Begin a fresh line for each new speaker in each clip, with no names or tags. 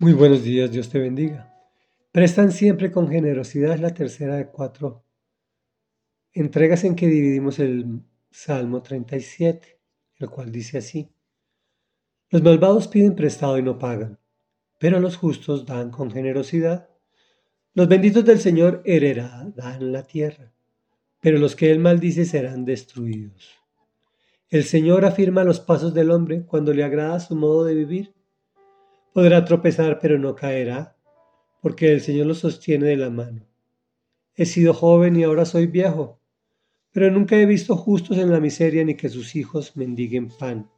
Muy buenos días, Dios te bendiga. Prestan siempre con generosidad la tercera de cuatro entregas en que dividimos el Salmo 37, el cual dice así. Los malvados piden prestado y no pagan, pero los justos dan con generosidad. Los benditos del Señor heredarán la tierra, pero los que él maldice serán destruidos. El Señor afirma los pasos del hombre cuando le agrada su modo de vivir Podrá tropezar, pero no caerá, porque el Señor lo sostiene de la mano. He sido joven y ahora soy viejo, pero nunca he visto justos en la miseria ni que sus hijos mendiguen pan.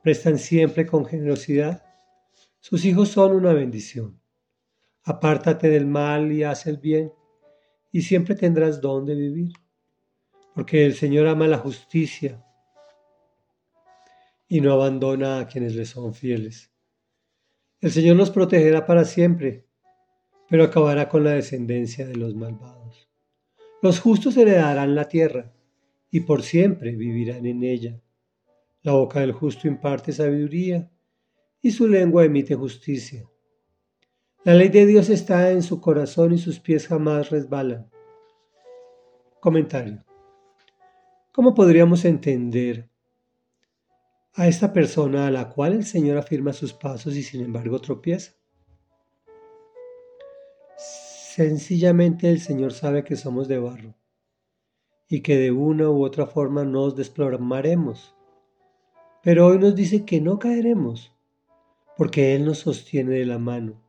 Prestan siempre con generosidad. Sus hijos son una bendición. Apártate del mal y haz el bien, y siempre tendrás donde vivir, porque el Señor ama la justicia y no abandona a quienes le son fieles. El Señor nos protegerá para siempre, pero acabará con la descendencia de los malvados. Los justos heredarán la tierra y por siempre vivirán en ella. La boca del justo imparte sabiduría y su lengua emite justicia. La ley de Dios está en su corazón y sus pies jamás resbalan. Comentario. ¿Cómo podríamos entender a esta persona a la cual el Señor afirma sus pasos y sin embargo tropieza. Sencillamente el Señor sabe que somos de barro y que de una u otra forma nos desplomaremos. Pero hoy nos dice que no caeremos porque Él nos sostiene de la mano.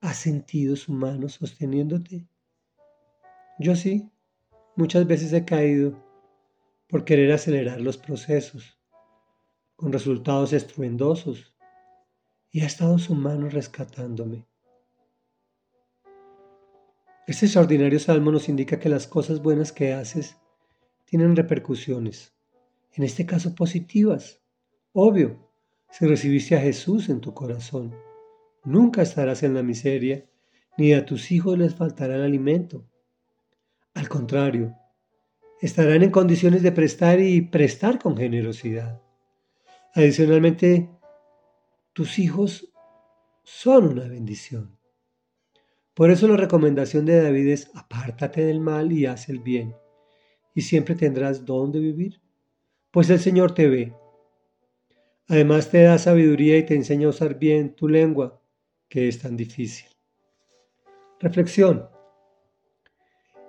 ¿Has sentido su mano sosteniéndote? Yo sí, muchas veces he caído por querer acelerar los procesos con resultados estruendosos, y ha estado su mano rescatándome. Este extraordinario salmo nos indica que las cosas buenas que haces tienen repercusiones, en este caso positivas. Obvio, si recibiste a Jesús en tu corazón, nunca estarás en la miseria, ni a tus hijos les faltará el alimento. Al contrario, estarán en condiciones de prestar y prestar con generosidad. Adicionalmente, tus hijos son una bendición. Por eso la recomendación de David es apártate del mal y haz el bien, y siempre tendrás donde vivir, pues el Señor te ve. Además te da sabiduría y te enseña a usar bien tu lengua, que es tan difícil. Reflexión.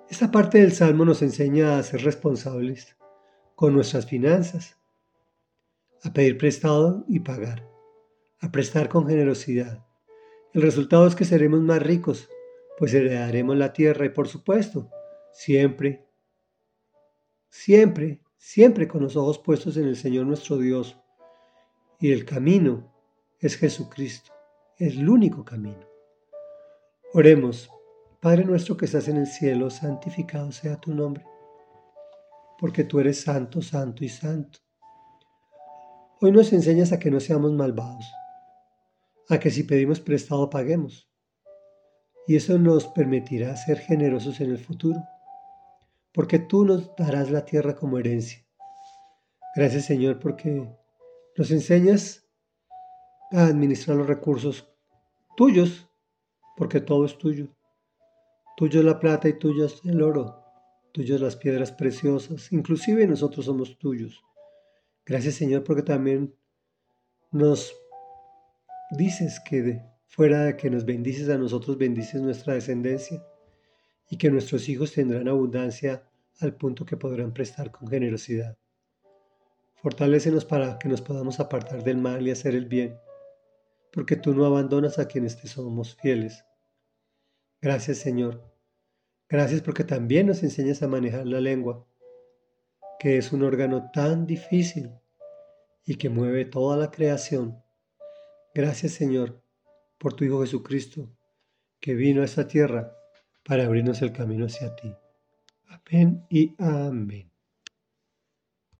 Esta parte del Salmo nos enseña a ser responsables con nuestras finanzas a pedir prestado y pagar, a prestar con generosidad. El resultado es que seremos más ricos, pues heredaremos la tierra y por supuesto, siempre, siempre, siempre con los ojos puestos en el Señor nuestro Dios. Y el camino es Jesucristo, es el único camino. Oremos, Padre nuestro que estás en el cielo, santificado sea tu nombre, porque tú eres santo, santo y santo. Hoy nos enseñas a que no seamos malvados, a que si pedimos prestado paguemos. Y eso nos permitirá ser generosos en el futuro, porque tú nos darás la tierra como herencia. Gracias Señor porque nos enseñas a administrar los recursos tuyos, porque todo es tuyo. Tuyo es la plata y tuyo es el oro, tuyo es las piedras preciosas, inclusive nosotros somos tuyos. Gracias Señor porque también nos dices que fuera de que nos bendices a nosotros, bendices nuestra descendencia y que nuestros hijos tendrán abundancia al punto que podrán prestar con generosidad. Fortalécenos para que nos podamos apartar del mal y hacer el bien, porque tú no abandonas a quienes te somos fieles. Gracias Señor. Gracias porque también nos enseñas a manejar la lengua que es un órgano tan difícil y que mueve toda la creación. Gracias Señor por tu Hijo Jesucristo, que vino a esta tierra para abrirnos el camino hacia ti. Amén y amén.